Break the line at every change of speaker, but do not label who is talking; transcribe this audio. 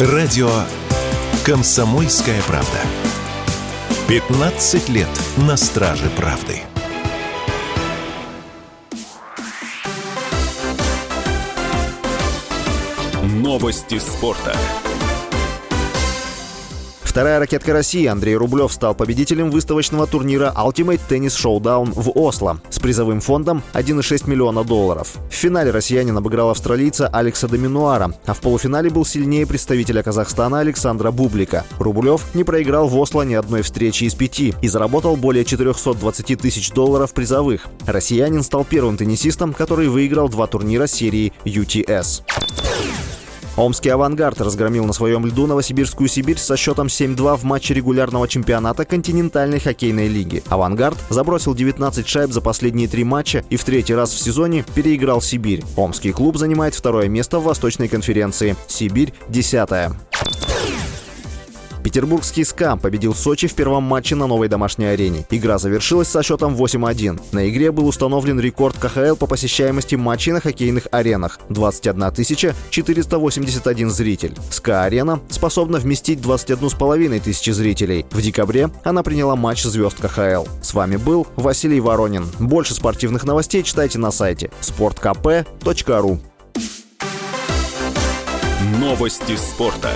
Радио «Комсомольская правда». 15 лет на страже правды. Новости спорта.
Вторая ракетка России Андрей Рублев стал победителем выставочного турнира Ultimate Tennis Showdown в Осло с призовым фондом 1,6 миллиона долларов. В финале россиянин обыграл австралийца Алекса Доминуара, а в полуфинале был сильнее представителя Казахстана Александра Бублика. Рублев не проиграл в Осло ни одной встречи из пяти и заработал более 420 тысяч долларов призовых. Россиянин стал первым теннисистом, который выиграл два турнира серии UTS. Омский «Авангард» разгромил на своем льду Новосибирскую Сибирь со счетом 7-2 в матче регулярного чемпионата континентальной хоккейной лиги. «Авангард» забросил 19 шайб за последние три матча и в третий раз в сезоне переиграл Сибирь. Омский клуб занимает второе место в Восточной конференции. Сибирь – десятая. Петербургский СКА победил Сочи в первом матче на новой домашней арене. Игра завершилась со счетом 8-1. На игре был установлен рекорд КХЛ по посещаемости матчей на хоккейных аренах – 21 481 зритель. СКА-арена способна вместить 21,5 тысячи зрителей. В декабре она приняла матч звезд КХЛ. С вами был Василий Воронин. Больше спортивных новостей читайте на сайте sportkp.ru
Новости спорта.